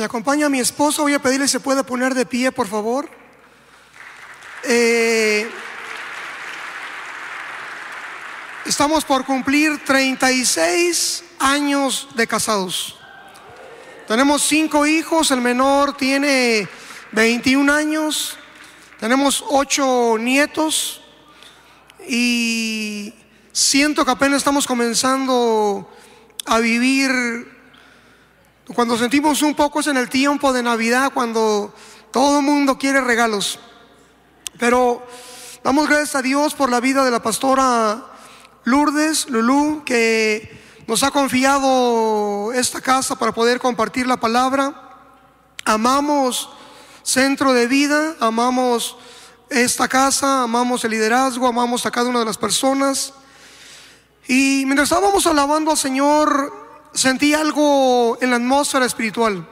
Me acompaña mi esposo. Voy a pedirle si se puede poner de pie, por favor. Eh, estamos por cumplir 36 años de casados. Tenemos cinco hijos. El menor tiene 21 años. Tenemos ocho nietos. Y siento que apenas estamos comenzando a vivir cuando sentimos un poco es en el tiempo de Navidad, cuando todo el mundo quiere regalos. Pero damos gracias a Dios por la vida de la pastora Lourdes, Lulú, que nos ha confiado esta casa para poder compartir la palabra. Amamos Centro de Vida, amamos esta casa, amamos el liderazgo, amamos a cada una de las personas. Y mientras estábamos alabando al Señor, sentí algo en la atmósfera espiritual.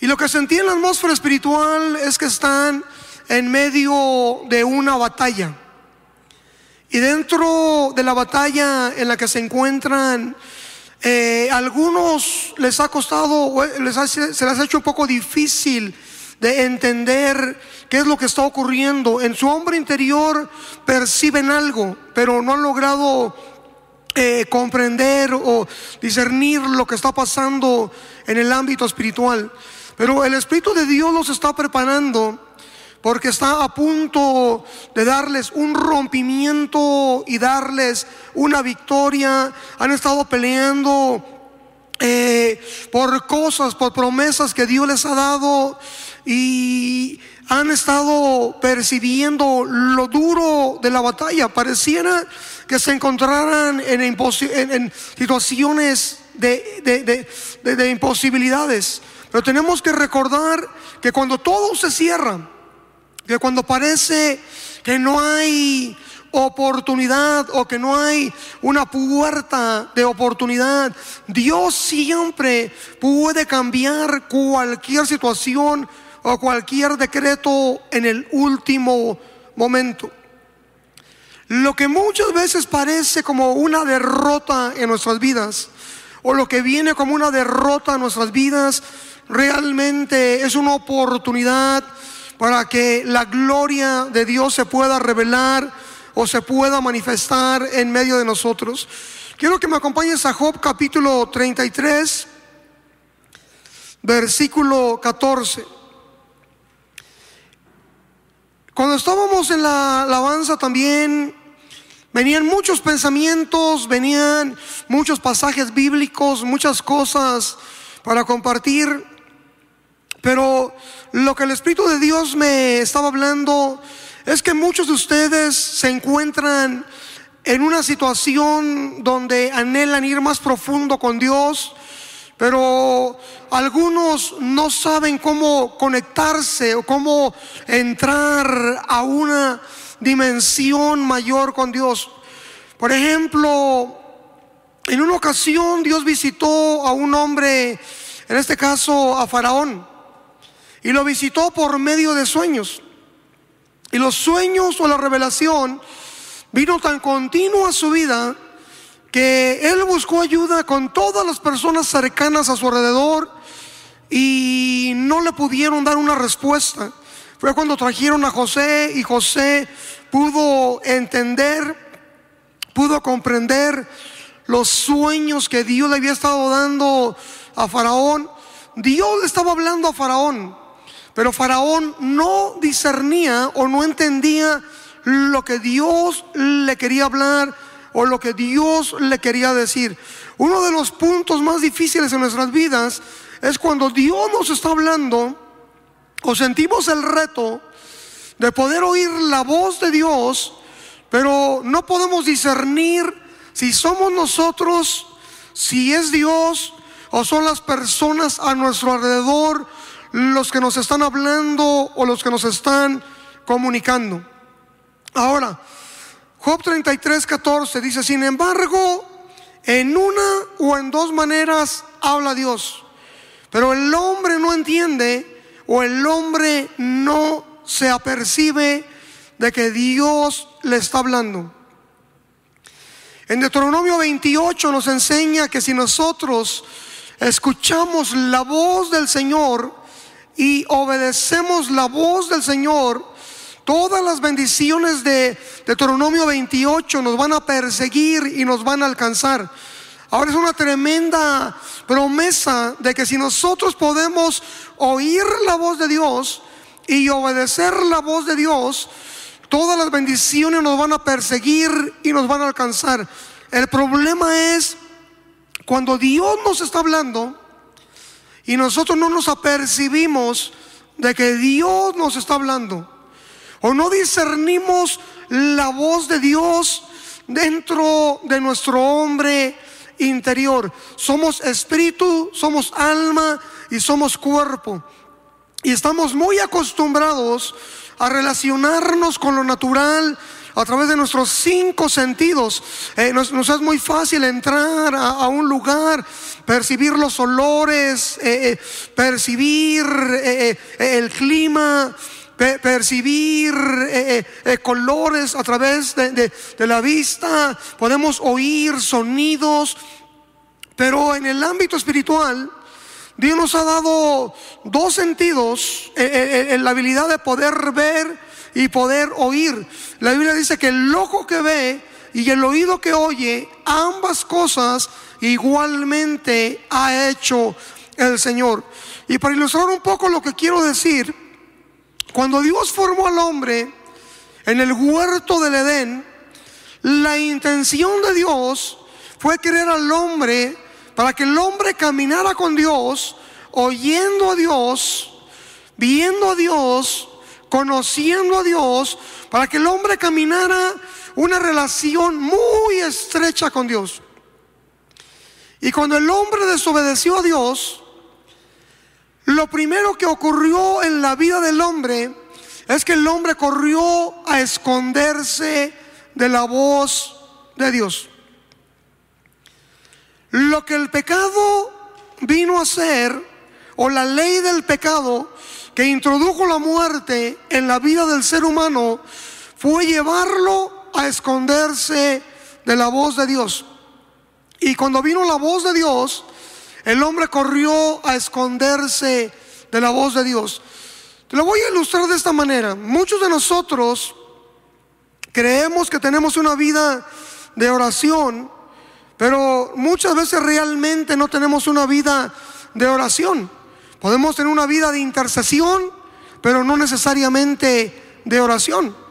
Y lo que sentí en la atmósfera espiritual es que están en medio de una batalla. Y dentro de la batalla en la que se encuentran, eh, algunos les ha costado, les se les ha hecho un poco difícil de entender qué es lo que está ocurriendo. En su hombre interior perciben algo, pero no han logrado eh, comprender o discernir lo que está pasando en el ámbito espiritual. Pero el Espíritu de Dios los está preparando porque está a punto de darles un rompimiento y darles una victoria. Han estado peleando eh, por cosas, por promesas que Dios les ha dado y han estado percibiendo lo duro de la batalla. Pareciera que se encontraran en, situaciones de, de imposibilidades. Pero tenemos que recordar que cuando todo se cierra, que cuando parece que no hay oportunidad o que no hay una puerta de oportunidad, Dios siempre puede cambiar cualquier situación o cualquier decreto en el último momento. Lo que muchas veces parece como una derrota en nuestras vidas, o lo que viene como una derrota en nuestras vidas, realmente es una oportunidad para que la gloria de Dios se pueda revelar o se pueda manifestar en medio de nosotros. Quiero que me acompañes a Job capítulo 33, versículo 14. Cuando estábamos en la alabanza también venían muchos pensamientos, venían muchos pasajes bíblicos, muchas cosas para compartir, pero lo que el Espíritu de Dios me estaba hablando es que muchos de ustedes se encuentran en una situación donde anhelan ir más profundo con Dios, pero algunos no saben cómo conectarse o cómo entrar a una dimensión mayor con Dios. Por ejemplo, en una ocasión Dios visitó a un hombre, en este caso a Faraón, y lo visitó por medio de sueños. Y los sueños o la revelación vino tan continuo a su vida que él buscó ayuda con todas las personas cercanas a su alrededor y no le pudieron dar una respuesta. Fue cuando trajeron a José y José pudo entender, pudo comprender los sueños que Dios le había estado dando a Faraón. Dios le estaba hablando a Faraón, pero Faraón no discernía o no entendía lo que Dios le quería hablar o lo que Dios le quería decir. Uno de los puntos más difíciles en nuestras vidas es cuando Dios nos está hablando o sentimos el reto de poder oír la voz de Dios, pero no podemos discernir si somos nosotros, si es Dios o son las personas a nuestro alrededor los que nos están hablando o los que nos están comunicando. Ahora, Job 33, 14 dice, sin embargo, en una o en dos maneras habla Dios, pero el hombre no entiende o el hombre no se apercibe de que Dios le está hablando. En Deuteronomio 28 nos enseña que si nosotros escuchamos la voz del Señor y obedecemos la voz del Señor, todas las bendiciones de Deuteronomio 28 nos van a perseguir y nos van a alcanzar. Ahora es una tremenda promesa de que si nosotros podemos oír la voz de Dios y obedecer la voz de Dios, todas las bendiciones nos van a perseguir y nos van a alcanzar. El problema es cuando Dios nos está hablando y nosotros no nos apercibimos de que Dios nos está hablando o no discernimos la voz de Dios dentro de nuestro hombre interior. Somos espíritu, somos alma y somos cuerpo. Y estamos muy acostumbrados a relacionarnos con lo natural a través de nuestros cinco sentidos. Eh, nos, es muy fácil entrar a, un lugar, percibir los olores, eh, eh, percibir el clima, percibir colores a través de, la vista, podemos oír sonidos, pero en el ámbito espiritual, Dios nos ha dado dos sentidos, en la habilidad de poder ver y poder oír. La Biblia dice que el ojo que ve y el oído que oye, ambas cosas igualmente ha hecho el Señor. Y para ilustrar un poco lo que quiero decir, cuando Dios formó al hombre en el huerto del Edén, la intención de Dios fue crear al hombre para que el hombre caminara con Dios, oyendo a Dios, viendo a Dios, conociendo a Dios, para que el hombre caminara una relación muy estrecha con Dios. Y cuando el hombre desobedeció a Dios, lo primero que ocurrió en la vida del hombre es que el hombre corrió a esconderse de la voz de Dios. Lo que el pecado vino a hacer, o la ley del pecado que introdujo la muerte en la vida del ser humano, fue llevarlo a esconderse de la voz de Dios. Y cuando vino la voz de Dios, el hombre corrió a esconderse de la voz de Dios. Te lo voy a ilustrar de esta manera. Muchos de nosotros creemos que tenemos una vida de oración, pero muchas veces realmente no tenemos una vida de oración. Podemos tener una vida de intercesión, pero no necesariamente de oración.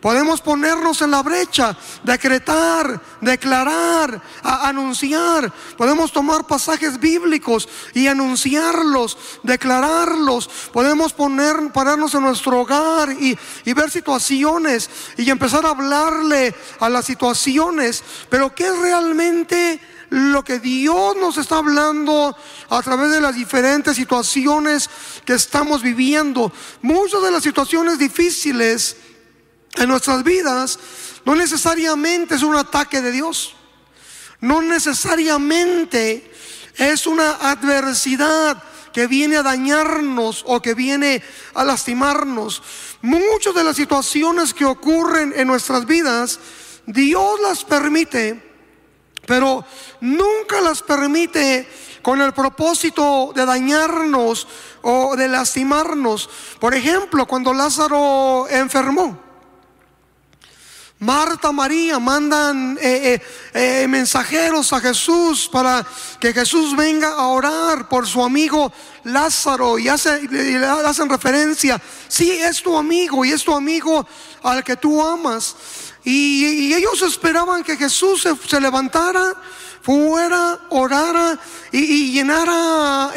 Podemos ponernos en la brecha, decretar, declarar, anunciar. Podemos tomar pasajes bíblicos y anunciarlos, declararlos. Podemos poner, pararnos en nuestro hogar y, y ver situaciones y empezar a hablarle a las situaciones. Pero ¿qué es realmente lo que Dios nos está hablando a través de las diferentes situaciones que estamos viviendo? Muchas de las situaciones difíciles en nuestras vidas no necesariamente es un ataque de Dios. No necesariamente es una adversidad que viene a dañarnos o que viene a lastimarnos. Muchas de las situaciones que ocurren en nuestras vidas, Dios las permite, pero nunca las permite con el propósito de dañarnos o de lastimarnos. Por ejemplo, cuando Lázaro enfermó. Marta, María mandan eh, eh, eh, mensajeros a Jesús para que Jesús venga a orar por su amigo Lázaro y le hacen referencia, sí, es tu amigo y es tu amigo al que tú amas. Y, ellos esperaban que Jesús se, levantara, fuera, orara y, y llenara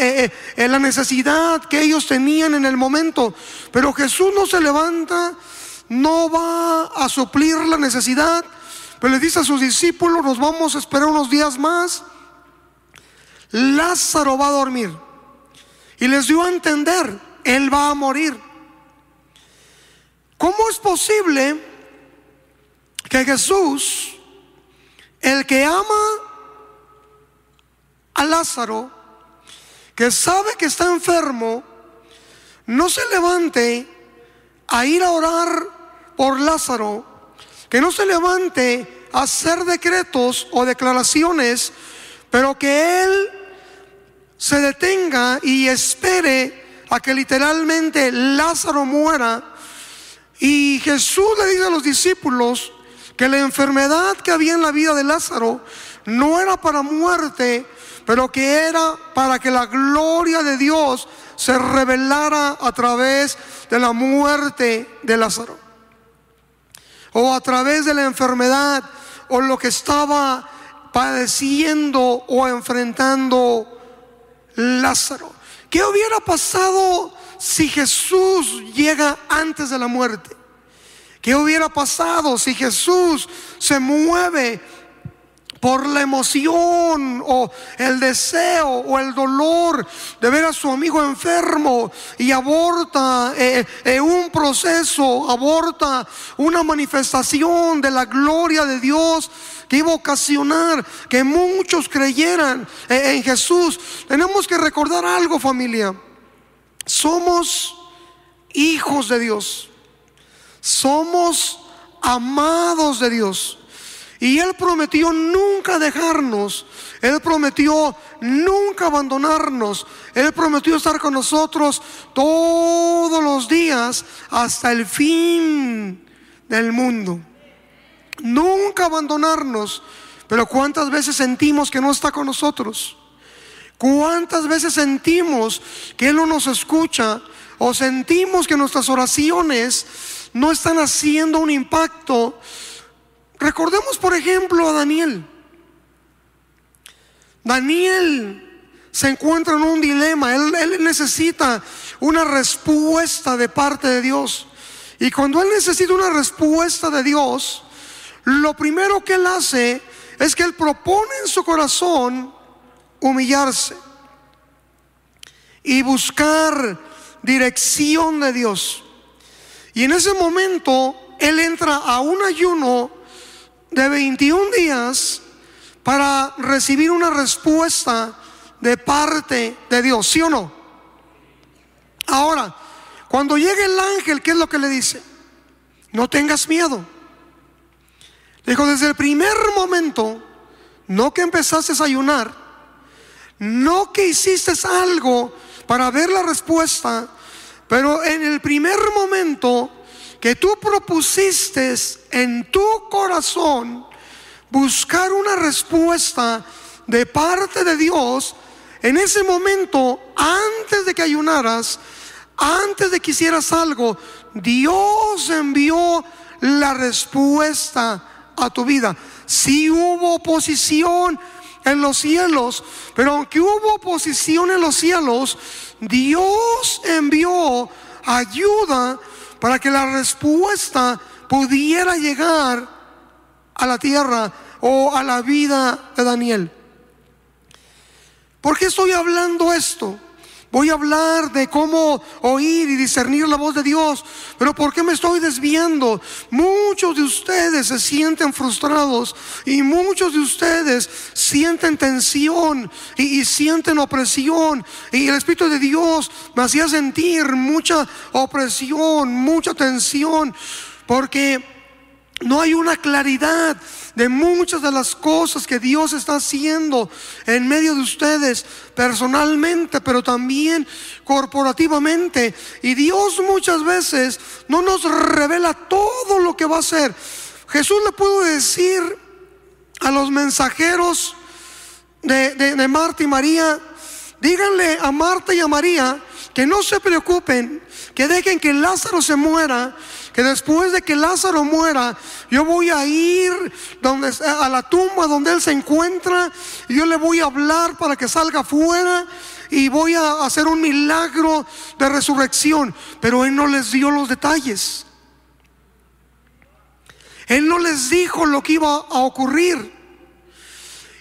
la necesidad que ellos tenían en el momento. Pero Jesús no se levanta no va a suplir la necesidad, pero le dice a sus discípulos, nos vamos a esperar unos días más. Lázaro va a dormir. Y les dio a entender, él va a morir. ¿Cómo es posible que Jesús, el que ama a Lázaro, que sabe que está enfermo, no se levante a ir a orar por Lázaro, que no se levante a hacer decretos o declaraciones, pero que él se detenga y espere a que literalmente Lázaro muera. Y Jesús le dice a los discípulos que la enfermedad que había en la vida de Lázaro no era para muerte, pero que era para que la gloria de Dios se revelara a través de la muerte de Lázaro. O a través de la enfermedad o lo que estaba padeciendo o enfrentando Lázaro. ¿Qué hubiera pasado si Jesús llega antes de la muerte? ¿Qué hubiera pasado si Jesús se mueve por la emoción o el deseo o el dolor de ver a su amigo enfermo y aborta eh, eh, un proceso, aborta una manifestación de la gloria de Dios que iba a ocasionar que muchos creyeran eh, en Jesús. Tenemos que recordar algo familia. Somos hijos de Dios. Somos amados de Dios. Y Él prometió nunca dejarnos. Él prometió nunca abandonarnos. Él prometió estar con nosotros todos los días hasta el fin del mundo. Nunca abandonarnos. Pero ¿cuántas veces sentimos que no está con nosotros? ¿Cuántas veces sentimos que Él no nos escucha? O sentimos que nuestras oraciones no están haciendo un impacto Recordemos, por ejemplo, a Daniel. Daniel se encuentra en un dilema, él, él, necesita una respuesta de parte de Dios. Y cuando él necesita una respuesta de Dios, lo primero que él hace es que él propone en su corazón humillarse y buscar dirección de Dios. Y en ese momento él entra a un ayuno de 21 días para recibir una respuesta de parte de Dios, ¿sí o no? Ahora, cuando llegue el ángel, ¿qué es lo que le dice? No tengas miedo. dijo, desde el primer momento, no que empezaste a ayunar, no que hiciste algo para ver la respuesta, pero en el primer momento que tú propusiste en tu corazón buscar una respuesta de parte de Dios, en ese momento, antes de que ayunaras, antes de que hicieras algo, Dios envió la respuesta a tu vida. Si hubo oposición en los cielos, pero aunque hubo oposición en los cielos, Dios envió ayuda para que la respuesta pudiera llegar a la tierra o a la vida de Daniel. ¿Por qué estoy hablando esto? Voy a hablar de cómo oír y discernir la voz de Dios. Pero ¿por qué me estoy desviando? Muchos de ustedes se sienten frustrados y muchos de ustedes sienten tensión y, y sienten opresión. Y el Espíritu de Dios me hacía sentir mucha opresión, mucha tensión. Porque no hay una claridad de muchas de las cosas que Dios está haciendo en medio de ustedes personalmente, pero también corporativamente. Y Dios muchas veces no nos revela todo lo que va a hacer. Jesús le pudo decir a los mensajeros de, de Marta y María, díganle a Marta y a María que no se preocupen, que dejen que Lázaro se muera que después de que Lázaro muera, yo voy a ir a la tumba donde él se encuentra y yo le voy a hablar para que salga fuera y voy a hacer un milagro de resurrección. Pero él no les dio los detalles. Él no les dijo lo que iba a ocurrir.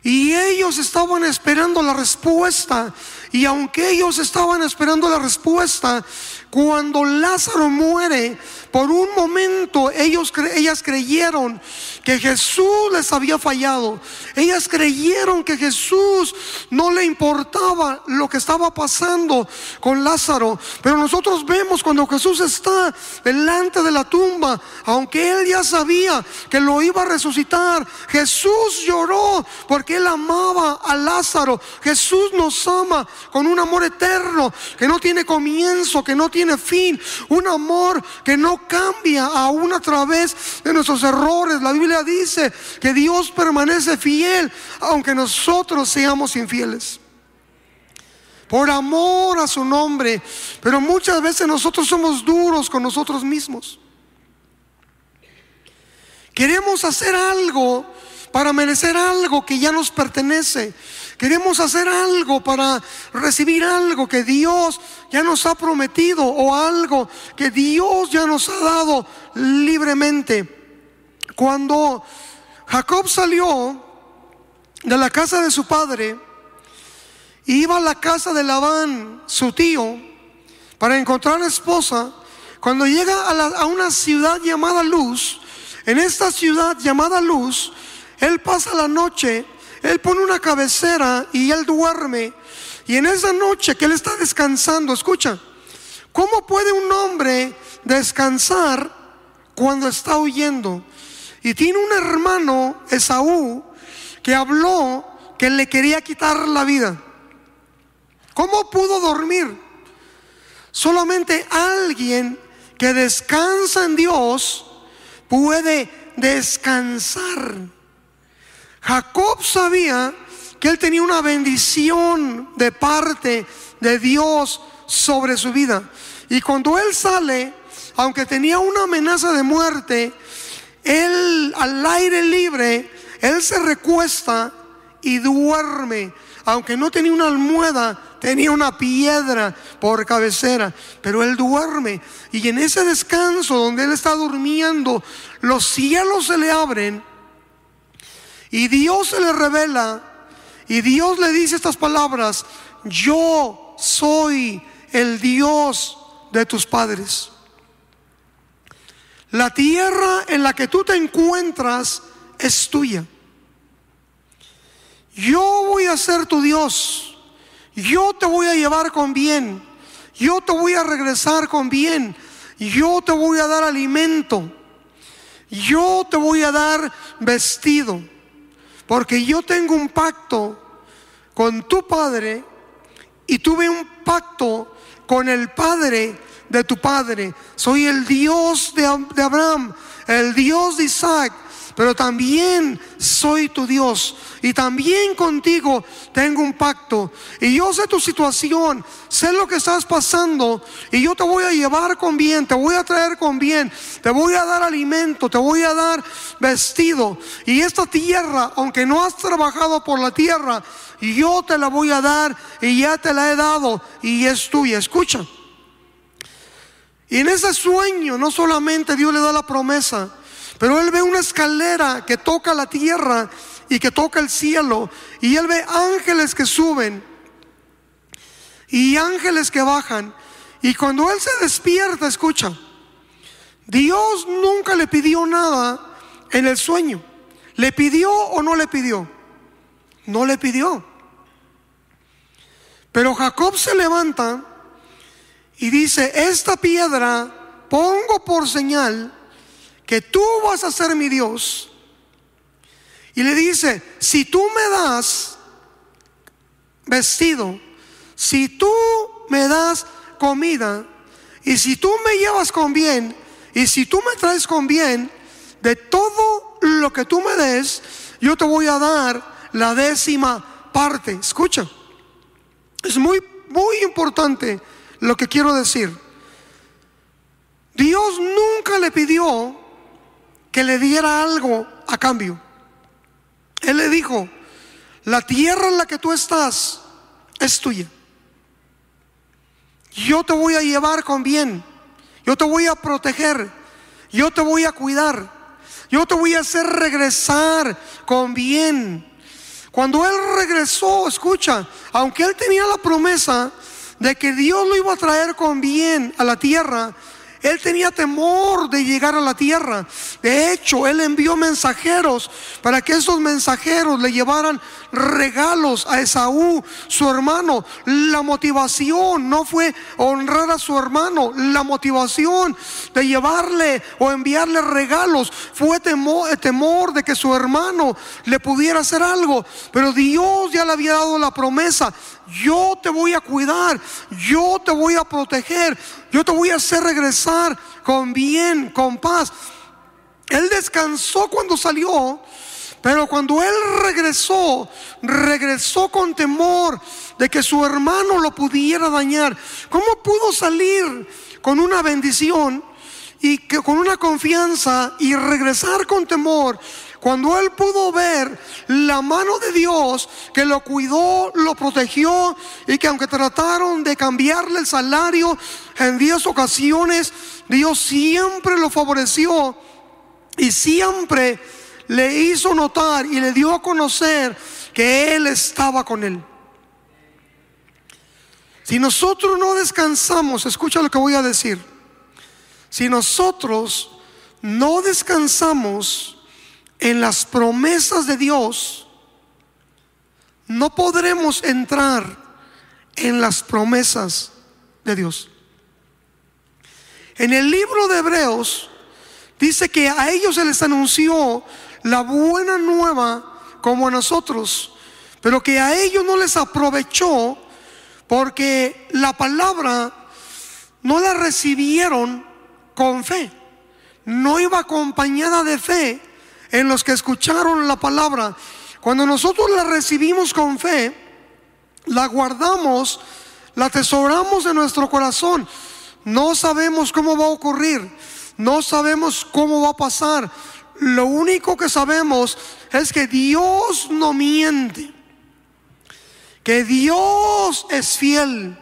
Y ellos estaban esperando la respuesta. Y aunque ellos estaban esperando la respuesta, cuando Lázaro muere, por un momento ellos, ellas creyeron que Jesús les había fallado. Ellas creyeron que Jesús no le importaba lo que estaba pasando con Lázaro. Pero nosotros vemos cuando Jesús está delante de la tumba, aunque él ya sabía que lo iba a resucitar, Jesús lloró porque él amaba a Lázaro. Jesús nos ama con un amor eterno, que no tiene comienzo, que no tiene fin, un amor que no cambia aún a través de nuestros errores. La Biblia dice que Dios permanece fiel, aunque nosotros seamos infieles por amor a su nombre. Pero muchas veces nosotros somos duros con nosotros mismos. Queremos hacer algo para merecer algo que ya nos pertenece. Queremos hacer algo para recibir algo que Dios ya nos ha prometido o algo que Dios ya nos ha dado libremente. Cuando Jacob salió de la casa de su padre, iba a la casa de Labán, su tío, para encontrar esposa. Cuando llega a, una ciudad llamada Luz, en esta ciudad llamada Luz, él pasa la noche, él pone una cabecera y él duerme. Y en esa noche que él está descansando, escucha, ¿cómo puede un hombre descansar cuando está huyendo? Y tiene un hermano, Esaú, que habló que le quería quitar la vida. ¿Cómo pudo dormir? Solamente alguien que descansa en Dios puede descansar. Jacob sabía que él tenía una bendición de parte de Dios sobre su vida. Y cuando él sale, aunque tenía una amenaza de muerte, él al aire libre, él se recuesta y duerme. Aunque no tenía una almohada, tenía una piedra por cabecera, pero él duerme. Y en ese descanso donde él está durmiendo, los cielos se le abren y Dios se le revela y Dios le dice estas palabras, yo soy el Dios de tus padres. La tierra en la que tú te encuentras es tuya. Yo voy a ser tu Dios. Yo te voy a llevar con bien, yo te voy a regresar con bien, yo te voy a dar alimento, yo te voy a dar vestido, porque yo tengo un pacto con tu padre y tuve un pacto con el padre de tu padre. Soy el Dios de, Abraham, el Dios de Isaac pero también soy tu Dios y también contigo tengo un pacto. Y yo sé tu situación, sé lo que estás pasando y yo te voy a llevar con bien, te voy a traer con bien, te voy a dar alimento, te voy a dar vestido. Y esta tierra, aunque no has trabajado por la tierra, yo te la voy a dar y ya te la he dado y es tuya. Escucha. Y en ese sueño no solamente Dios le da la promesa, pero él ve una escalera que toca la tierra y que toca el cielo. Y él ve ángeles que suben y ángeles que bajan. Y cuando él se despierta, escucha, Dios nunca le pidió nada en el sueño. ¿Le pidió o no le pidió? No le pidió. Pero Jacob se levanta y dice, esta piedra pongo por señal que tú vas a ser mi Dios. Y le dice, si tú me das vestido, si tú me das comida, y si tú me llevas con bien, y si tú me traes con bien, de todo lo que tú me des, yo te voy a dar la décima parte. Escucha, es muy, muy importante lo que quiero decir. Dios nunca le pidió que le diera algo a cambio. Él le dijo, la tierra en la que tú estás es tuya. Yo te voy a llevar con bien. Yo te voy a proteger. Yo te voy a cuidar. Yo te voy a hacer regresar con bien. Cuando él regresó, escucha, aunque él tenía la promesa de que Dios lo iba a traer con bien a la tierra, él tenía temor de llegar a la tierra. De hecho, él envió mensajeros para que esos mensajeros le llevaran regalos a Esaú, su hermano. La motivación no fue honrar a su hermano. La motivación de llevarle o enviarle regalos fue temor, temor de que su hermano le pudiera hacer algo. Pero Dios ya le había dado la promesa. Yo te voy a cuidar, yo te voy a proteger, yo te voy a hacer regresar con bien, con paz. Él descansó cuando salió, pero cuando él regresó, regresó con temor de que su hermano lo pudiera dañar. ¿Cómo pudo salir con una bendición y que con una confianza y regresar con temor cuando él pudo ver la mano de Dios que lo cuidó, lo protegió y que aunque trataron de cambiarle el salario en 10 ocasiones, Dios siempre lo favoreció y siempre le hizo notar y le dio a conocer que Él estaba con él. Si nosotros no descansamos, escucha lo que voy a decir, si nosotros no descansamos en las promesas de Dios, no podremos entrar en las promesas de Dios. En el libro de Hebreos dice que a ellos se les anunció la buena nueva como a nosotros, pero que a ellos no les aprovechó porque la palabra no la recibieron con fe, no iba acompañada de fe en los que escucharon la palabra. Cuando nosotros la recibimos con fe, la guardamos, la atesoramos en nuestro corazón. No sabemos cómo va a ocurrir, no sabemos cómo va a pasar. Lo único que sabemos es que Dios no miente, que Dios es fiel,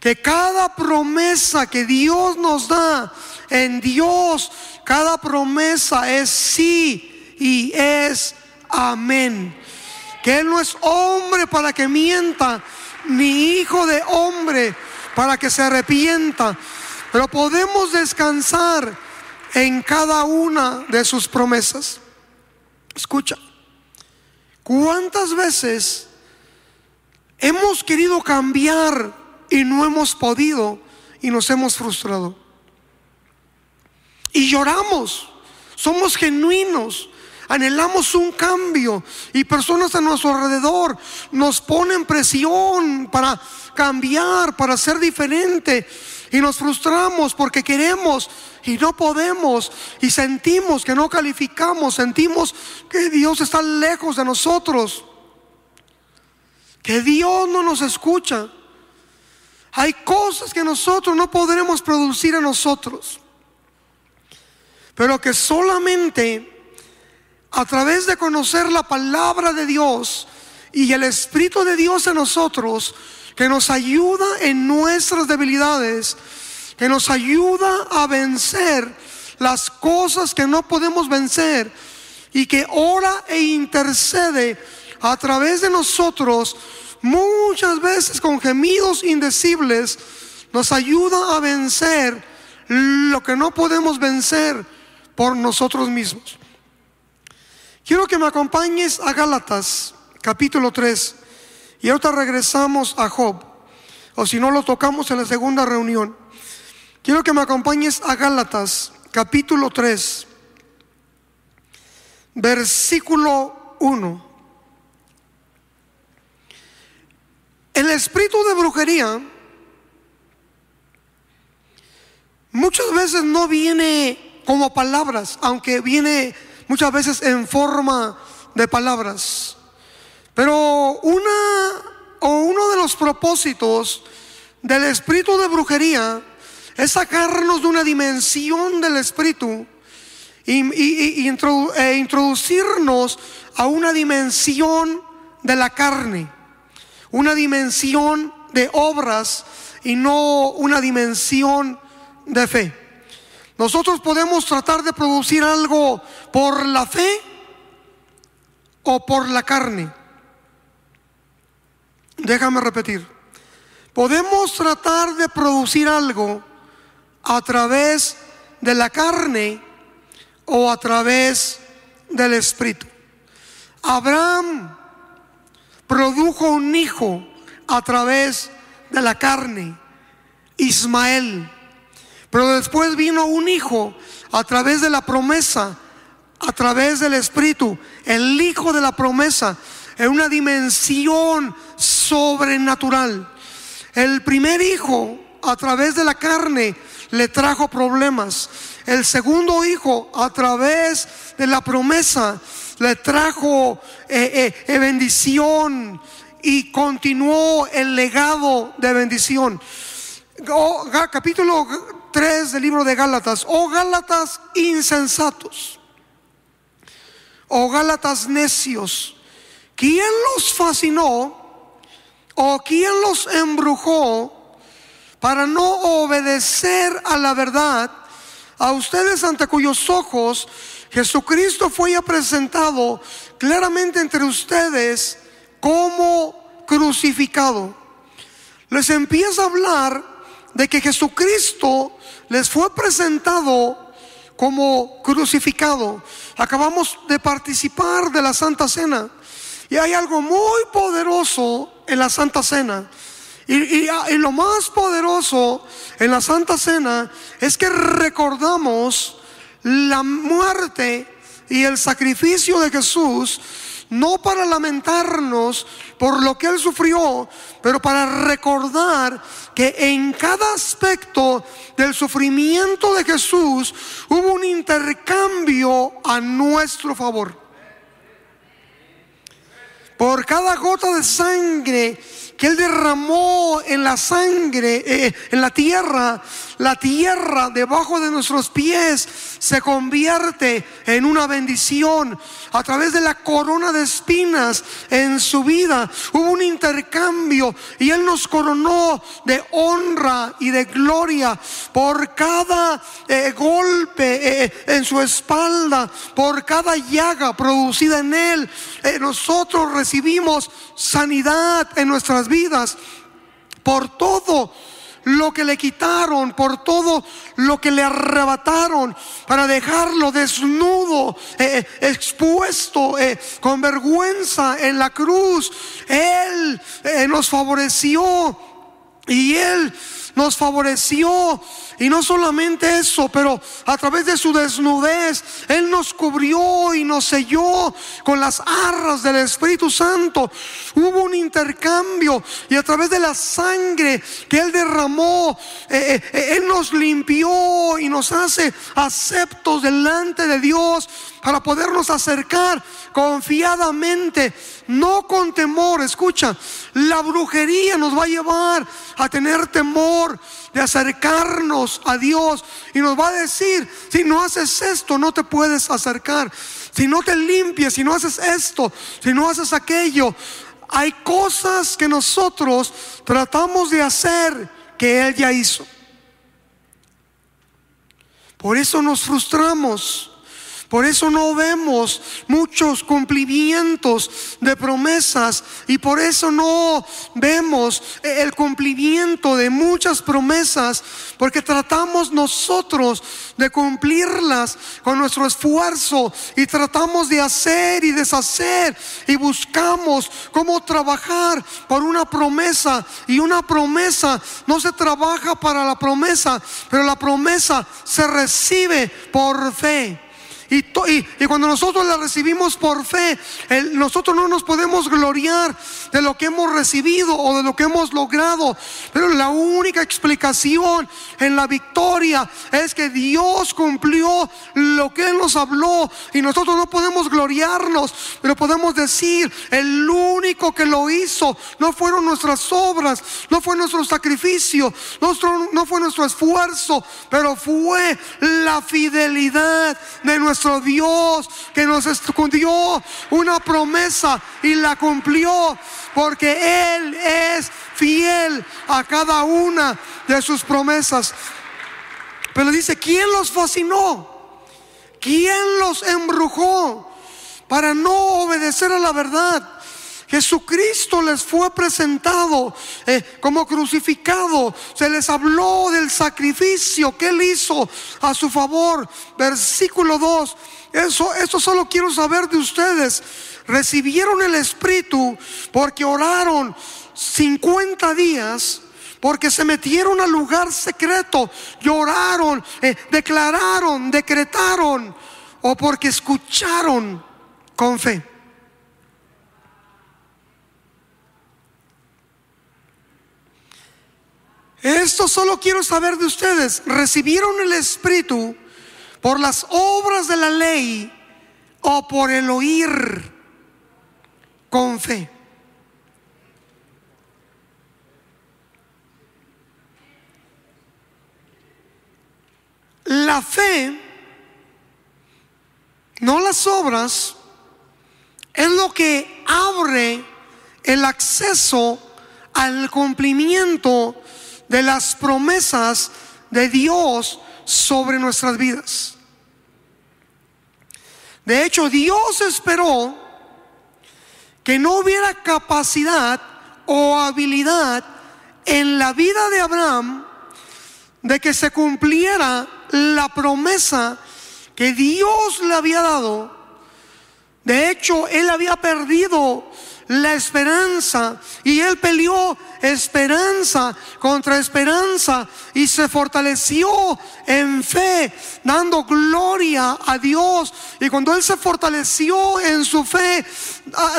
que cada promesa que Dios nos da en Dios cada promesa es sí y es amén. Que Él no es hombre para que mienta, ni hijo de hombre para que se arrepienta. Pero podemos descansar en cada una de sus promesas. Escucha, ¿cuántas veces hemos querido cambiar y no hemos podido y nos hemos frustrado? Y lloramos, somos genuinos, anhelamos un cambio. Y personas a nuestro alrededor nos ponen presión para cambiar, para ser diferente. Y nos frustramos porque queremos y no podemos. Y sentimos que no calificamos, sentimos que Dios está lejos de nosotros, que Dios no nos escucha. Hay cosas que nosotros no podremos producir en nosotros pero que solamente a través de conocer la palabra de Dios y el Espíritu de Dios en nosotros, que nos ayuda en nuestras debilidades, que nos ayuda a vencer las cosas que no podemos vencer y que ora e intercede a través de nosotros, muchas veces con gemidos indecibles, nos ayuda a vencer lo que no podemos vencer por nosotros mismos. Quiero que me acompañes a Gálatas, capítulo 3, y ahorita regresamos a Job, o si no lo tocamos en la segunda reunión. Quiero que me acompañes a Gálatas, capítulo 3, versículo 1. El espíritu de brujería muchas veces no viene como palabras, aunque viene muchas veces en forma de palabras. Pero una o uno de los propósitos del espíritu de brujería es sacarnos de una dimensión del espíritu y, e introducirnos a una dimensión de la carne, una dimensión de obras y no una dimensión de fe. Nosotros podemos tratar de producir algo por la fe o por la carne. Déjame repetir. Podemos tratar de producir algo a través de la carne o a través del espíritu. Abraham produjo un hijo a través de la carne, Ismael. Pero después vino un hijo a través de la promesa, a través del Espíritu, el hijo de la promesa. en una dimensión sobrenatural. El primer hijo, a través de la carne, le trajo problemas. El segundo hijo, a través de la promesa, le trajo eh, eh, bendición y continuó el legado de bendición. Oh, capítulo 3 del libro de Gálatas. Oh Gálatas insensatos. Oh Gálatas necios. ¿Quién los fascinó o quién los embrujó para no obedecer a la verdad? A ustedes ante cuyos ojos Jesucristo fue ya presentado claramente entre ustedes como crucificado. Les empieza a hablar de que Jesucristo les fue presentado como crucificado. Acabamos de participar de la Santa Cena y hay algo muy poderoso en la Santa Cena. Y, lo más poderoso en la Santa Cena es que recordamos la muerte y el sacrificio de Jesús no para lamentarnos por lo que Él sufrió, pero para recordar que en cada aspecto del sufrimiento de Jesús hubo un intercambio a nuestro favor. Por cada gota de sangre que Él derramó en la sangre, eh, en la tierra, la tierra debajo de nuestros pies se convierte en una bendición. A través de la corona de espinas en su vida hubo un intercambio y Él nos coronó de honra y de gloria por cada eh, golpe eh, en su espalda, por cada llaga producida en Él. nosotros recibimos sanidad en nuestras vidas, por todo lo que le quitaron, por todo lo que le arrebataron, para dejarlo desnudo, eh, expuesto, eh, con vergüenza en la cruz. Él eh, nos favoreció y Él nos favoreció. Y no solamente eso, pero a través de su desnudez, Él nos cubrió y nos selló con las arras del Espíritu Santo. Hubo un intercambio y a través de la sangre que Él derramó, eh, eh, Él nos limpió y nos hace aceptos delante de Dios para podernos acercar confiadamente, no con temor. Escucha, la brujería nos va a llevar a tener temor de acercarnos a Dios y nos va a decir, si no haces esto, no te puedes acercar. Si no te limpias, si no haces esto, si no haces aquello. Hay cosas que nosotros tratamos de hacer que Él ya hizo. Por eso nos frustramos. Por eso no vemos muchos cumplimientos de promesas y por eso no vemos el cumplimiento de muchas promesas, porque tratamos nosotros de cumplirlas con nuestro esfuerzo y tratamos de hacer y deshacer y buscamos cómo trabajar por una promesa y una promesa no se trabaja para la promesa, pero la promesa se recibe por fe. Y, cuando nosotros la recibimos por fe, nosotros no nos podemos gloriar de lo que hemos recibido o de lo que hemos logrado. Pero la única explicación en la victoria es que Dios cumplió lo que Él nos habló. Y nosotros no podemos gloriarnos, pero podemos decir, el único que lo hizo no fueron nuestras obras, no fue nuestro sacrificio, no fue nuestro esfuerzo, pero fue la fidelidad de nuestro Dios que nos escondió una promesa y la cumplió porque Él es fiel a cada una de sus promesas. Pero dice, ¿quién los fascinó? ¿Quién los embrujó para no obedecer a la verdad? Jesucristo les fue presentado eh, como crucificado. Se les habló del sacrificio que Él hizo a su favor. Versículo 2. Eso, eso solo quiero saber de ustedes. Recibieron el Espíritu porque oraron 50 días porque se metieron al lugar secreto, lloraron, eh, declararon, decretaron, o porque escucharon con fe. Esto solo quiero saber de ustedes. ¿Recibieron el Espíritu por las obras de la ley o por el oír con fe? La fe, no las obras, es lo que abre el acceso al cumplimiento de las promesas de Dios sobre nuestras vidas. De hecho, Dios esperó que no hubiera capacidad o habilidad en la vida de Abraham de que se cumpliera la promesa que Dios le había dado. De hecho, él había perdido la esperanza y él peleó esperanza contra esperanza y se fortaleció en fe, dando gloria a Dios. Y cuando él se fortaleció en su fe,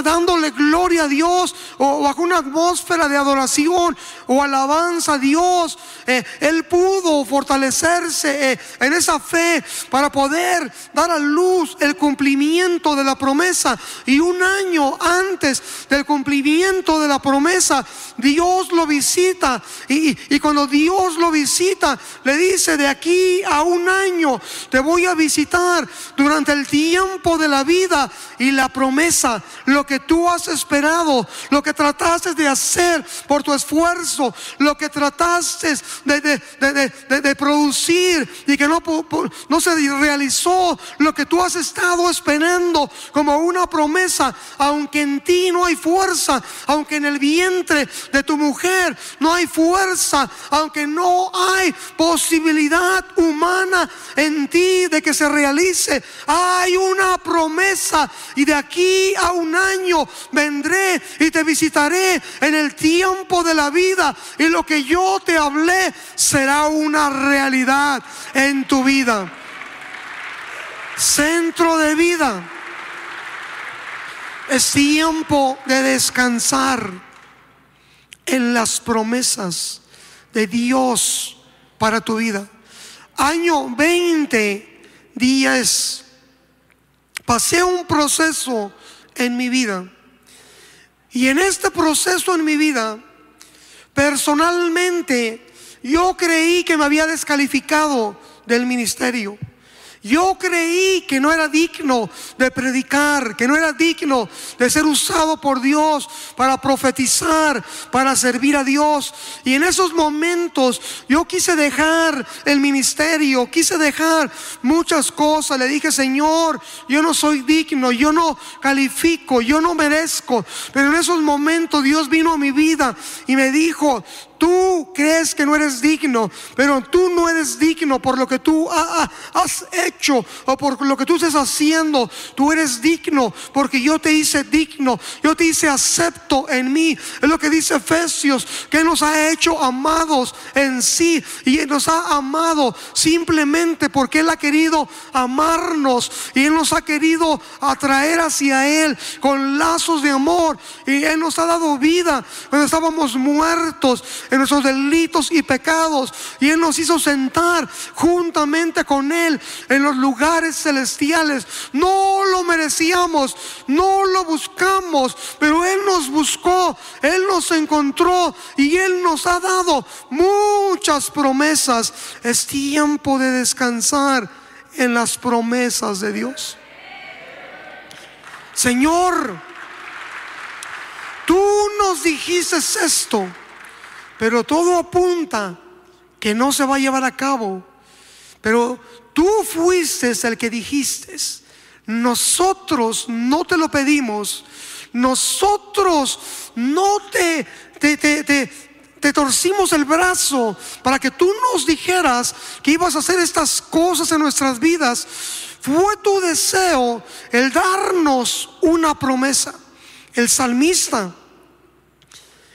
dándole gloria a Dios o bajo una atmósfera de adoración o alabanza a Dios, eh, él pudo fortalecerse eh, en esa fe para poder dar a luz el cumplimiento de la promesa. Y un año antes del cumplimiento de la promesa, Dios lo visita. Y, y, cuando Dios lo visita, le dice, de aquí a un año te voy a visitar durante el tiempo de la vida y la promesa, lo que tú has esperado, lo que trataste de hacer por tu esfuerzo, lo que trataste de, de, de producir y que no, no se realizó, lo que tú has estado esperando como una promesa, aunque en ti no hay fuerza, aunque en el vientre de tu mujer no hay fuerza, aunque no hay posibilidad humana en ti de que se realice, hay una promesa y de aquí a un año vendré y te visitaré en el tiempo de la vida y lo que yo te hablé será una realidad en tu vida. Centro de vida. Es tiempo de descansar en las promesas de Dios para tu vida. Año 20 días, pasé un proceso en mi vida. Y en este proceso en mi vida, personalmente, yo creí que me había descalificado del ministerio. Yo creí que no era digno de predicar, que no era digno de ser usado por Dios para profetizar, para servir a Dios. Y en esos momentos yo quise dejar el ministerio, quise dejar muchas cosas. Le dije, Señor, yo no soy digno, yo no califico, yo no merezco. Pero en esos momentos Dios vino a mi vida y me dijo, Tú crees que no eres digno, pero tú no eres digno por lo que tú has hecho o por lo que tú estás haciendo. Tú eres digno porque yo te hice digno, yo te hice acepto en mí. Es lo que dice Efesios, que nos ha hecho amados en sí y nos ha amado simplemente porque Él ha querido amarnos y Él nos ha querido atraer hacia Él con lazos de amor y Él nos ha dado vida cuando estábamos muertos en nuestros delitos y pecados. Y Él nos hizo sentar juntamente con Él en los lugares celestiales. No lo merecíamos, no lo buscamos, pero Él nos buscó, Él nos encontró y Él nos ha dado muchas promesas. Es tiempo de descansar en las promesas de Dios. Señor, tú nos dijiste esto pero todo apunta que no se va a llevar a cabo. Pero tú fuiste el que dijiste, nosotros no te lo pedimos, nosotros no te, te, te, te torcimos el brazo para que tú nos dijeras que ibas a hacer estas cosas en nuestras vidas. Fue tu deseo el darnos una promesa. El salmista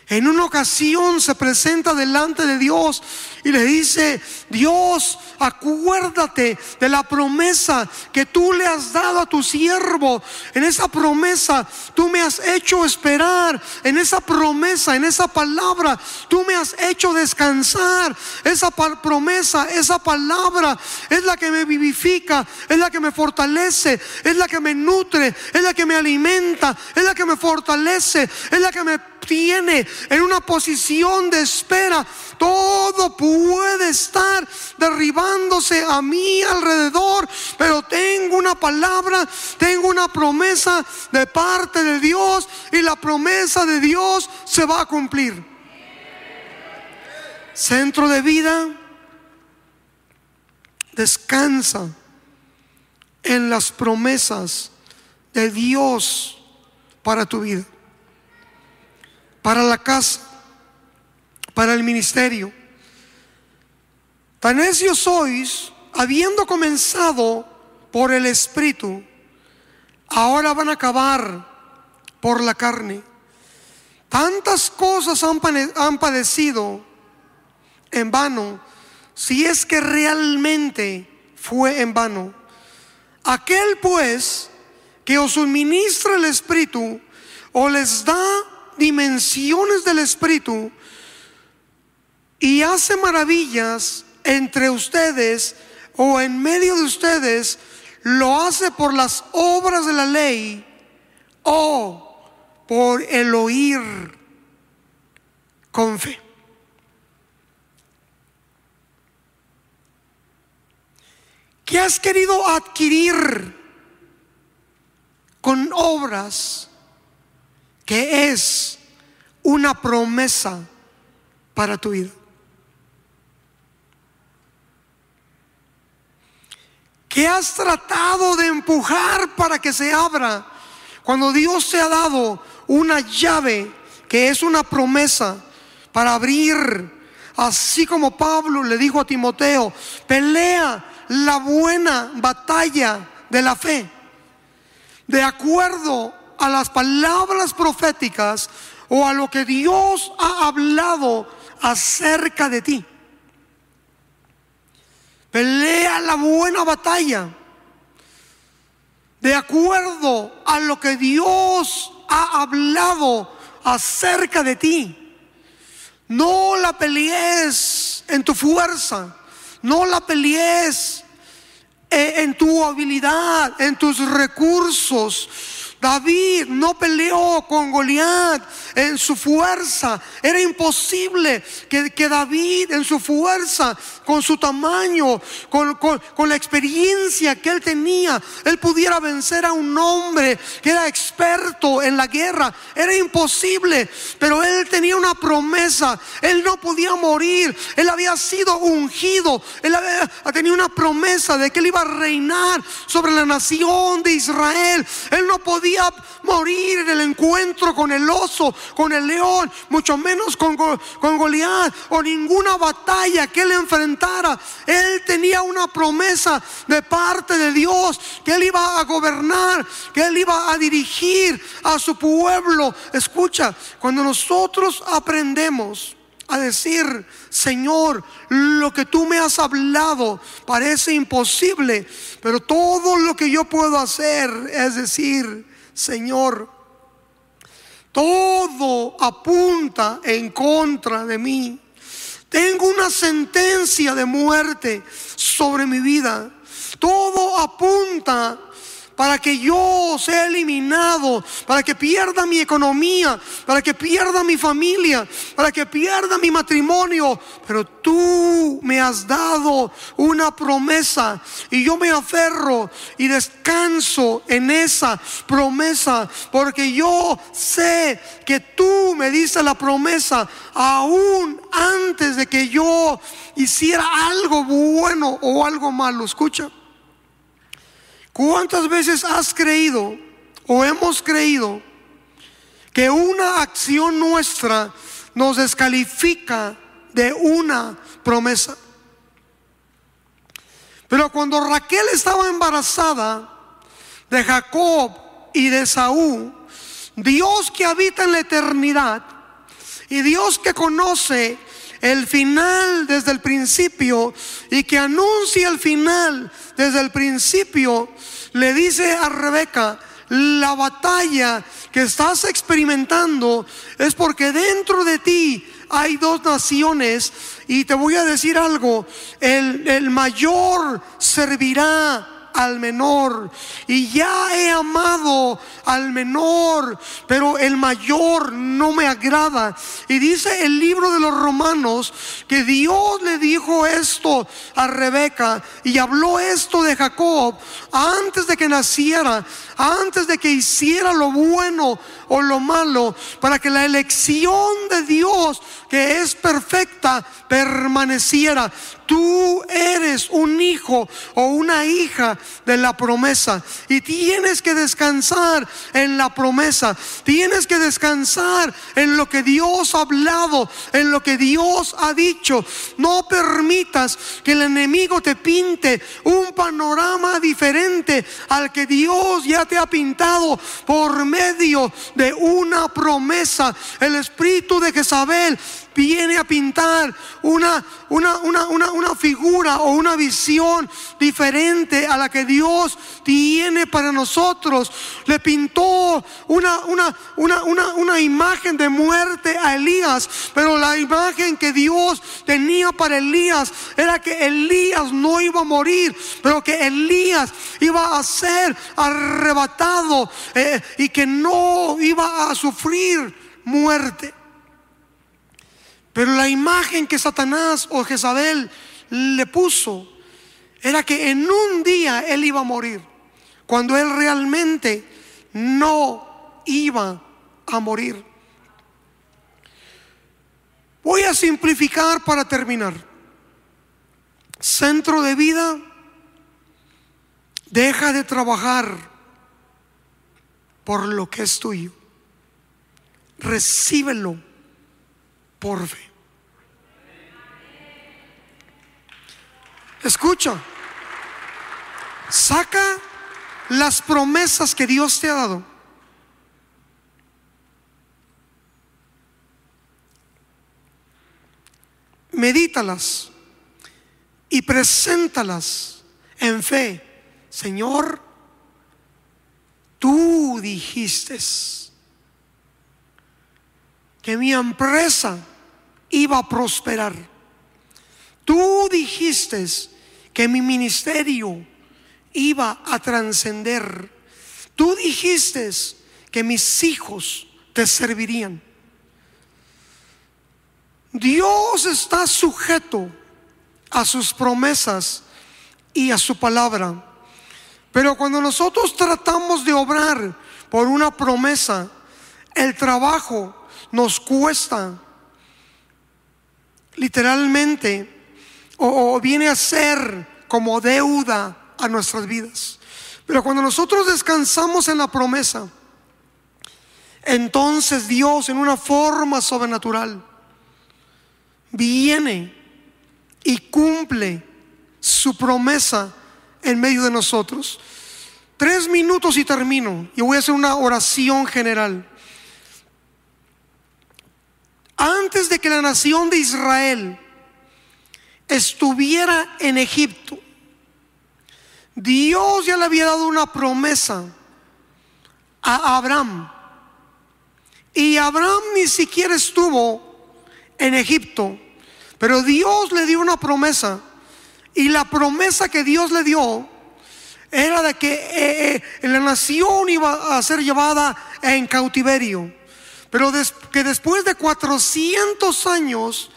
en una ocasión se presenta delante de Dios y le dice, Dios, acuérdate de la promesa que tú le has dado a tu siervo. En esa promesa tú me has hecho esperar. En esa promesa, en esa palabra, tú me has hecho descansar. Esa promesa, esa palabra es la que me vivifica, es la que me fortalece, es la que me nutre, es la que me alimenta, es la que me fortalece, es la que me tiene en una posición de espera, todo puede estar derribándose a mi alrededor, pero tengo una palabra, tengo una promesa de parte de Dios y la promesa de Dios se va a cumplir. Centro de vida, descansa en las promesas de Dios para tu vida para la casa, para el ministerio. Tan necios sois, habiendo comenzado por el Espíritu, ahora van a acabar por la carne. Tantas cosas han, han padecido en vano, si es que realmente fue en vano. Aquel pues que os suministra el Espíritu o les da dimensiones del Espíritu y hace maravillas entre ustedes o en medio de ustedes, lo hace por las obras de la ley o por el oír con fe. ¿Qué has querido adquirir con obras? que es una promesa para tu vida. ¿Qué has tratado de empujar para que se abra cuando Dios te ha dado una llave que es una promesa para abrir? Así como Pablo le dijo a Timoteo, pelea la buena batalla de la fe. De acuerdo a las palabras proféticas o a lo que Dios ha hablado acerca de ti. Pelea la buena batalla de acuerdo a lo que Dios ha hablado acerca de ti. No la pelees en tu fuerza, no la pelees en tu habilidad, en tus recursos, David no peleó con Goliat en su fuerza. Era imposible que, David en su fuerza, con su tamaño, con, con, la experiencia que él tenía, él pudiera vencer a un hombre que era experto en la guerra. Era imposible, pero él tenía una promesa. Él no podía morir. Él había sido ungido. Él había, tenía una promesa de que él iba a reinar sobre la nación de Israel. Él no podía morir en el encuentro con el oso, con el león, mucho menos con, con Goliat o ninguna batalla que él enfrentara. Él tenía una promesa de parte de Dios que él iba a gobernar, que él iba a dirigir a su pueblo. Escucha, cuando nosotros aprendemos a decir, Señor, lo que tú me has hablado parece imposible, pero todo lo que yo puedo hacer es decir, Señor, todo apunta en contra de mí. Tengo una sentencia de muerte sobre mi vida. Todo apunta para que yo sea eliminado, para que pierda mi economía, para que pierda mi familia, para que pierda mi matrimonio. Pero tú me has dado una promesa y yo me aferro y descanso en esa promesa, porque yo sé que tú me diste la promesa aún antes de que yo hiciera algo bueno o algo malo. Escucha. ¿Cuántas veces has creído o hemos creído que una acción nuestra nos descalifica de una promesa? Pero cuando Raquel estaba embarazada de Jacob y de Saúl, Dios que habita en la eternidad y Dios que conoce el final desde el principio y que anuncia el final desde el principio, le dice a Rebeca, la batalla que estás experimentando es porque dentro de ti hay dos naciones y te voy a decir algo, el, el mayor servirá al menor. Y ya he amado al menor, pero el mayor no me agrada. Y dice el libro de los romanos que Dios le dijo esto a Rebeca y habló esto de Jacob antes de que naciera, antes de que hiciera lo bueno o lo malo, para que la elección de Dios, que es perfecta, permaneciera. Tú eres un hijo o una hija de la promesa y tienes que descansar en la promesa. Tienes que descansar en lo que Dios ha hablado, en lo que Dios ha dicho. No permitas que el enemigo te pinte un panorama diferente al que Dios ya te ha pintado por medio de una promesa. El espíritu de Jezabel viene a pintar una, una, una, una, figura o una visión diferente a la que Dios tiene para nosotros. Le pintó una, una, imagen de muerte a Elías, pero la imagen que Dios tenía para Elías era que Elías no iba a morir, pero que Elías iba a ser arrebatado eh, y que no iba a sufrir muerte. Pero la imagen que Satanás o Jezabel le puso era que en un día él iba a morir, cuando él realmente no iba a morir. Voy a simplificar para terminar. Centro de vida, deja de trabajar por lo que es tuyo. Recíbelo por fe. Escucha, saca las promesas que Dios te ha dado. Medítalas y preséntalas en fe. Señor, tú dijiste que mi empresa iba a prosperar. Tú dijiste que mi ministerio iba a trascender. Tú dijiste que mis hijos te servirían. Dios está sujeto a sus promesas y a su palabra. Pero cuando nosotros tratamos de obrar por una promesa, el trabajo nos cuesta literalmente o, viene a ser como deuda a nuestras vidas. Pero cuando nosotros descansamos en la promesa, entonces Dios en una forma sobrenatural viene y cumple su promesa en medio de nosotros. Tres minutos y termino. Y voy a hacer una oración general antes de que la nación de Israel estuviera en Egipto, Dios ya le había dado una promesa a Abraham. Y Abraham ni siquiera estuvo en Egipto, pero Dios le dio una promesa. Y la promesa que Dios le dio era de que eh, eh, la nación iba a ser llevada en cautiverio. Pero que después de 400 años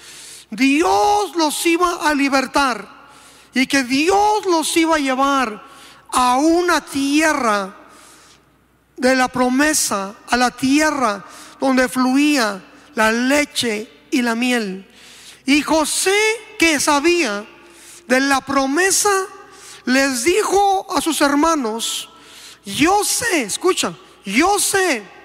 Dios los iba a libertar y que Dios los iba a llevar a una tierra de la promesa, a la tierra donde fluía la leche y la miel. Y José, que sabía de la promesa, les dijo a sus hermanos, yo sé, escucha, yo sé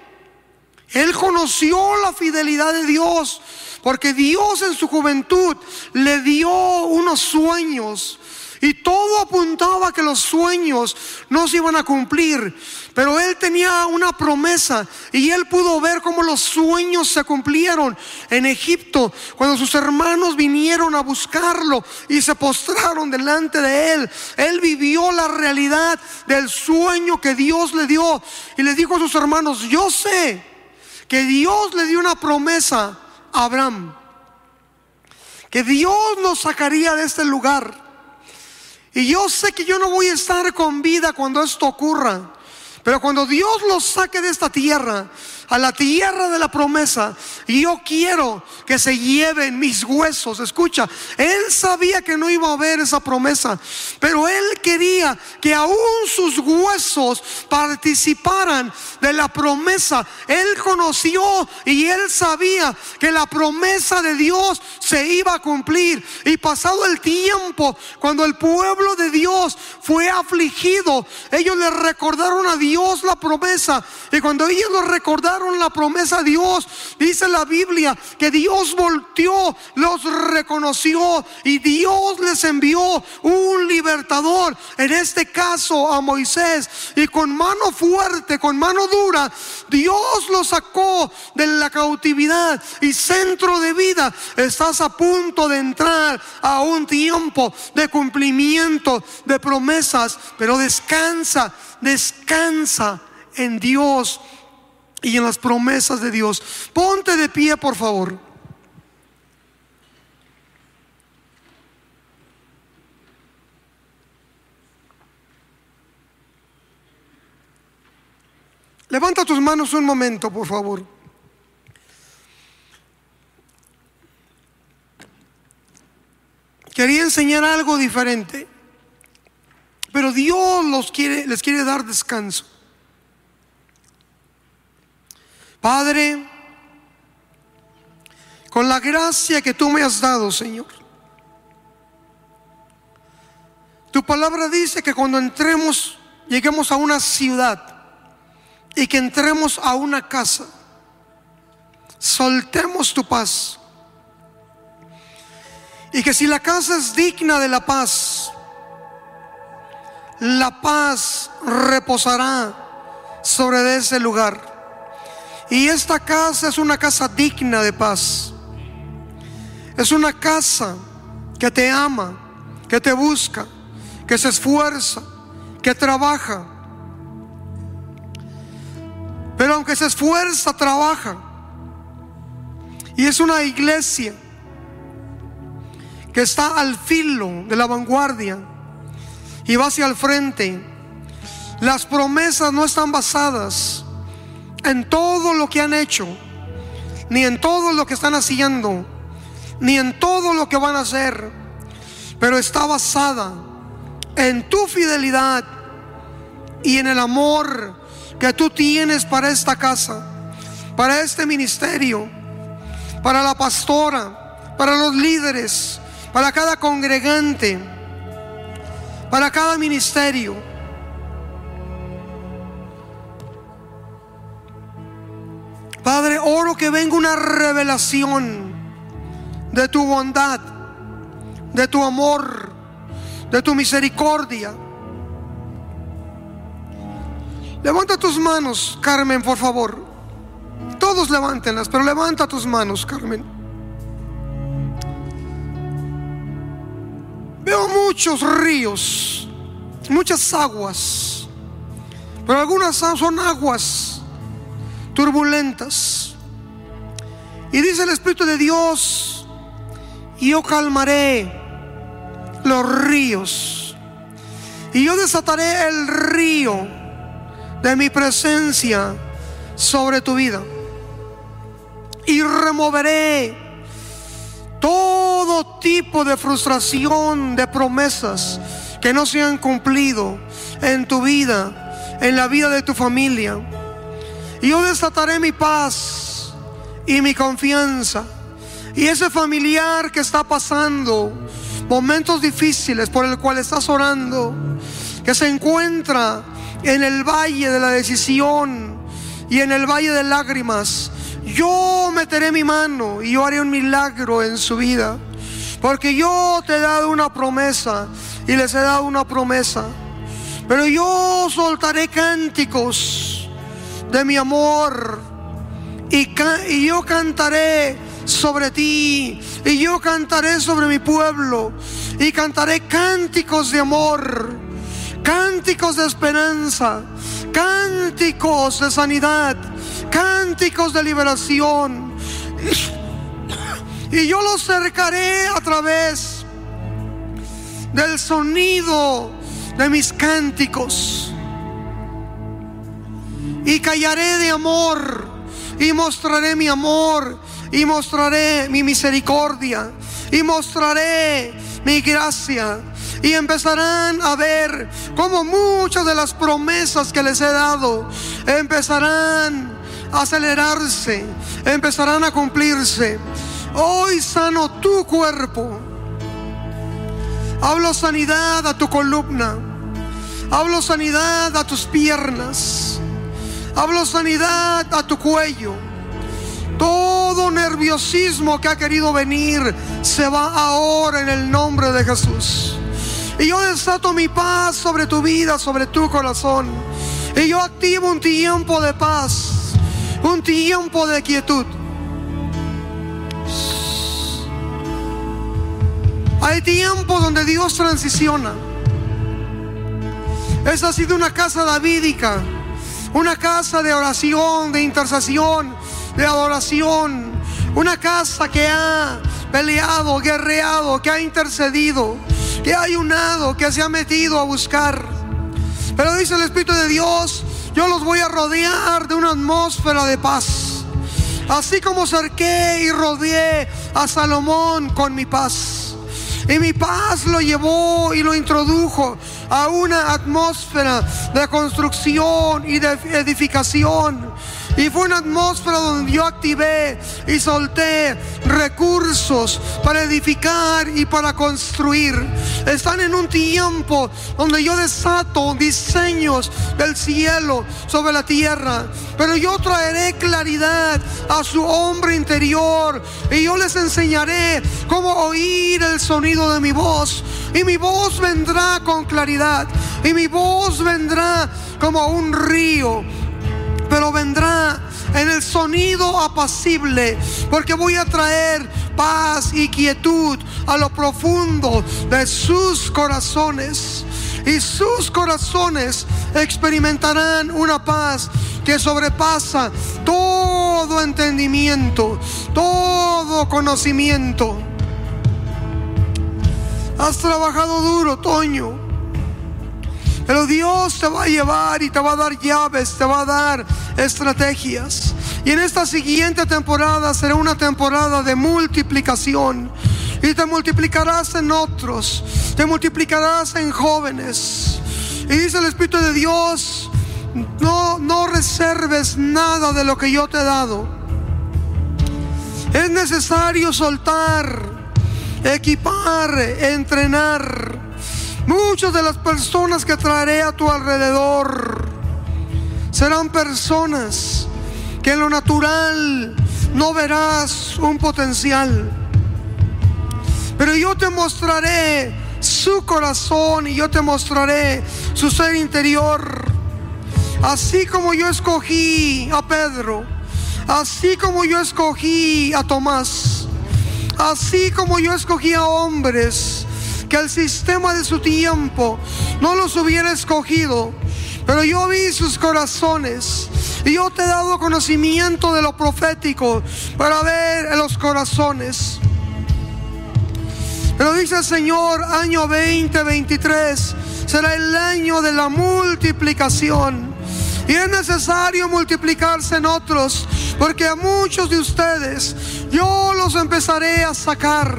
él conoció la fidelidad de Dios porque Dios en su juventud le dio unos sueños Y todo apuntaba que los sueños no se iban a cumplir. Pero él tenía una promesa y él pudo ver cómo los sueños se cumplieron en Egipto. Cuando sus hermanos vinieron a buscarlo y se postraron delante de él, él vivió la realidad del sueño que Dios le dio. Y le dijo a sus hermanos, yo sé que Dios le dio una promesa a Abraham. Que Dios nos sacaría de este lugar. Y yo sé que yo no voy a estar con vida cuando esto ocurra. Pero cuando Dios los saque de esta tierra, a la tierra de la promesa, yo quiero que se lleven mis huesos. Escucha, él sabía que no iba a haber esa promesa, pero él quería que aún sus huesos participaran de la promesa. Él conoció y él sabía que la promesa de Dios se iba a cumplir. Y pasado el tiempo, cuando el pueblo de Dios fue afligido, ellos le recordaron a Dios la promesa. Y cuando ellos lo recordaron, la promesa a Dios. Dice la Biblia que Dios volteó, los reconoció y Dios les envió un libertador, en este caso a Moisés. Y con mano fuerte, con mano dura, Dios lo sacó de la cautividad y centro de vida. Estás a punto de entrar a un tiempo de cumplimiento de promesas, pero descansa, descansa en Dios y en las promesas de Dios. Ponte de pie, por favor. Levanta tus manos un momento, por favor. Quería enseñar algo diferente, pero Dios los quiere, les quiere dar descanso. Padre, con la gracia que tú me has dado, Señor. Tu palabra dice que cuando entremos, lleguemos a una ciudad y que entremos a una casa, soltemos tu paz. Y que si la casa es digna de la paz, la paz reposará sobre ese lugar. Y esta casa es una casa digna de paz. Es una casa que te ama, que te busca, que se esfuerza, que trabaja. Pero aunque se esfuerza, trabaja. Y es una iglesia que está al filo de la vanguardia y va hacia el frente. Las promesas no están basadas en todo lo que han hecho, ni en todo lo que están haciendo, ni en todo lo que van a hacer, pero está basada en tu fidelidad y en el amor que tú tienes para esta casa, para este ministerio, para la pastora, para los líderes, para cada congregante, para cada ministerio. Padre, oro que venga una revelación de tu bondad, de tu amor, de tu misericordia. Levanta tus manos, Carmen, por favor. Todos levántenlas, pero levanta tus manos, Carmen. Veo muchos ríos, muchas aguas, pero algunas son aguas turbulentas. Y dice el Espíritu de Dios, yo calmaré los ríos. Y yo desataré el río de mi presencia sobre tu vida. Y removeré todo tipo de frustración, de promesas que no se han cumplido en tu vida, en la vida de tu familia. Y yo desataré mi paz y mi confianza. Y ese familiar que está pasando momentos difíciles por el cual estás orando, que se encuentra en el valle de la decisión y en el valle de lágrimas, yo meteré mi mano y yo haré un milagro en su vida. Porque yo te he dado una promesa y les he dado una promesa. Pero yo soltaré cánticos de mi amor y, yo cantaré sobre ti y yo cantaré sobre mi pueblo y cantaré cánticos de amor, cánticos de esperanza, cánticos de sanidad, cánticos de liberación. Y yo los cercaré a través del sonido de mis cánticos. Y callaré de amor y mostraré mi amor y mostraré mi misericordia y mostraré mi gracia. Y empezarán a ver cómo muchas de las promesas que les he dado empezarán a acelerarse, empezarán a cumplirse. Hoy sano tu cuerpo. Hablo sanidad a tu columna. Hablo sanidad a tus piernas. Hablo sanidad a tu cuello. Todo nerviosismo que ha querido venir se va ahora en el nombre de Jesús. Y yo desato mi paz sobre tu vida, sobre tu corazón. Y yo activo un tiempo de paz, un tiempo de quietud. Hay tiempos donde Dios transiciona. Esa ha sido una casa davídica, una casa de oración, de intercesión, de adoración, una casa que ha peleado, guerreado, que ha intercedido, que ha ayunado, que se ha metido a buscar. Pero dice el Espíritu de Dios, yo los voy a rodear de una atmósfera de paz. Así como cerqué y rodeé a Salomón con mi paz. Y mi paz lo llevó y lo introdujo a una atmósfera de construcción y de edificación y fue una atmósfera donde yo activé y solté recursos para edificar y para construir. Están en un tiempo donde yo desato diseños del cielo sobre la tierra. Pero yo traeré claridad a su hombre interior y yo les enseñaré cómo oír el sonido de mi voz. Y mi voz vendrá con claridad. Y mi voz vendrá como un río pero vendrá en el sonido apacible, porque voy a traer paz y quietud a lo profundo de sus corazones. Y sus corazones experimentarán una paz que sobrepasa todo entendimiento, todo conocimiento. Has trabajado duro, Toño. Pero Dios te va a llevar y te va a dar llaves, te va a dar estrategias. Y en esta siguiente temporada será una temporada de multiplicación. Y te multiplicarás en otros, te multiplicarás en jóvenes. Y dice el Espíritu de Dios, no, no reserves nada de lo que yo te he dado. Es necesario soltar, equipar, entrenar Muchas de las personas que traeré a tu alrededor serán personas que en lo natural no verás un potencial. Pero yo te mostraré su corazón y yo te mostraré su ser interior. Así como yo escogí a Pedro, así como yo escogí a Tomás, así como yo escogí a hombres que el sistema de su tiempo no los hubiera escogido. Pero yo vi sus corazones y yo te he dado conocimiento de lo profético para ver en los corazones. Pero dice el Señor, año 2023 será el año de la multiplicación. Y es necesario multiplicarse en otros, porque a muchos de ustedes yo los empezaré a sacar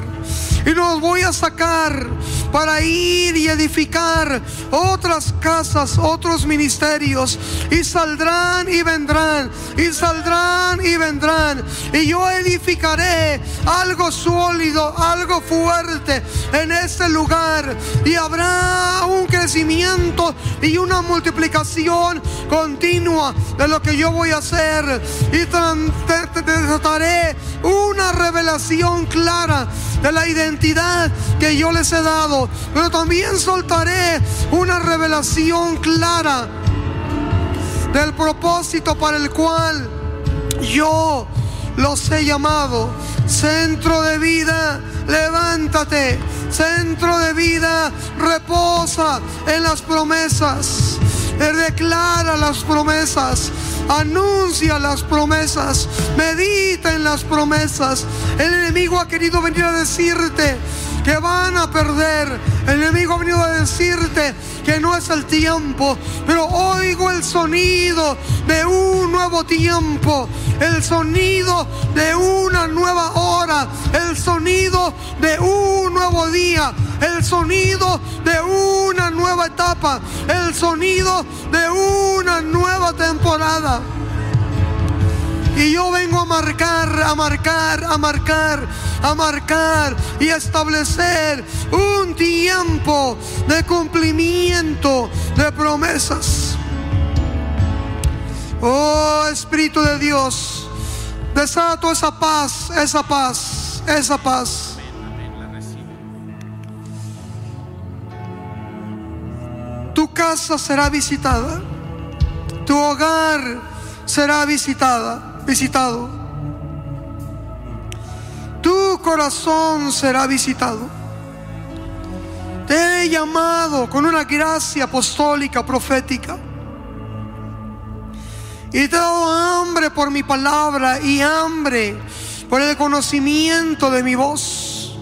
y los voy a sacar para ir y edificar otras casas, otros ministerios. Y saldrán y vendrán, y saldrán y vendrán. Y yo edificaré algo sólido, algo fuerte en este lugar. Y habrá un crecimiento y una multiplicación continua de lo que yo voy a hacer. Y trataré una revelación clara de la identidad que yo les he dado pero también soltaré una revelación clara del propósito para el cual yo los he llamado. Centro de vida, levántate. Centro de vida, reposa en las promesas. Declara las promesas. Anuncia las promesas. Medita en las promesas. El enemigo ha querido venir a decirte que van a perder. El enemigo ha venido a decirte que no es el tiempo, pero oigo el sonido de un nuevo tiempo, el sonido de una nueva hora, sonido de un nuevo día, el sonido de una nueva etapa, el sonido de una nueva temporada. Y yo vengo a marcar, a marcar, a marcar, a marcar y establecer un tiempo de cumplimiento de promesas. Oh Espíritu de Dios, desato esa paz, esa paz, esa paz. Tu casa será visitada, tu hogar será visitada visitado. Tu corazón será visitado. Te he llamado con una gracia apostólica, profética. Y te he dado hambre por mi palabra y hambre por el conocimiento de mi voz.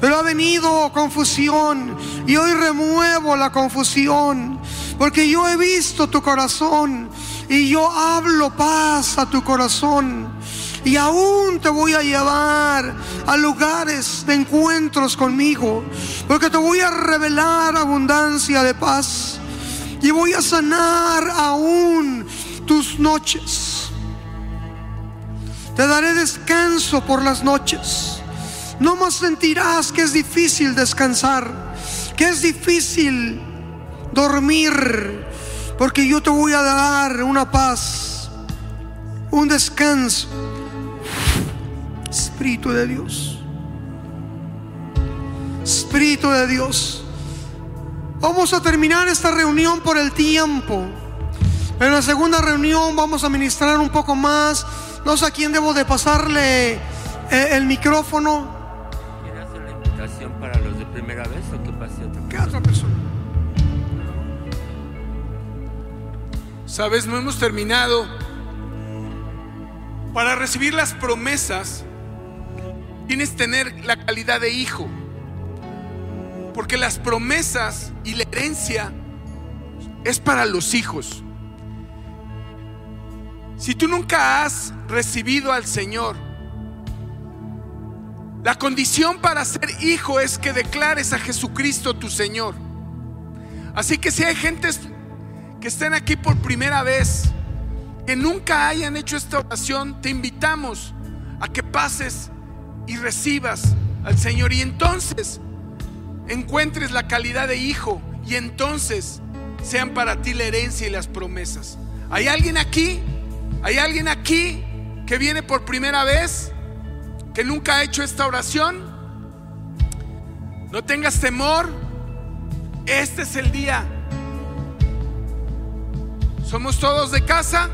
Pero ha venido confusión y hoy remuevo la confusión porque yo he visto tu corazón y yo hablo paz a tu corazón. Y aún te voy a llevar a lugares de encuentros conmigo. Porque te voy a revelar abundancia de paz. Y voy a sanar aún tus noches. Te daré descanso por las noches. No más sentirás que es difícil descansar. Que es difícil dormir porque yo te voy a dar una paz, un descanso. Espíritu de Dios. Espíritu de Dios. Vamos a terminar esta reunión por el tiempo. En la segunda reunión vamos a ministrar un poco más. No sé a quién debo de pasarle eh, el micrófono. ¿Quiere hacer la invitación para los de primera vez o que pase otra ¿Qué otra persona? Sabes, no hemos terminado. Para recibir las promesas, tienes que tener la calidad de hijo. Porque las promesas y la herencia es para los hijos. Si tú nunca has recibido al Señor, la condición para ser hijo es que declares a Jesucristo tu Señor. Así que si hay gentes que estén aquí por primera vez, que nunca hayan hecho esta oración, te invitamos a que pases y recibas al Señor y entonces encuentres la calidad de hijo y entonces sean para ti la herencia y las promesas. ¿Hay alguien aquí? ¿Hay alguien aquí que viene por primera vez? ¿Que nunca ha hecho esta oración? No tengas temor. Este es el día somos todos de casa.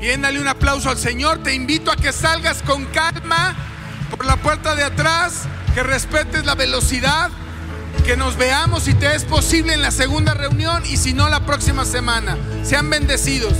Bien, dale un aplauso al Señor. Te invito a que salgas con calma por la puerta de atrás, que respetes la velocidad, que nos veamos si te es posible en la segunda reunión y si no la próxima semana. Sean bendecidos.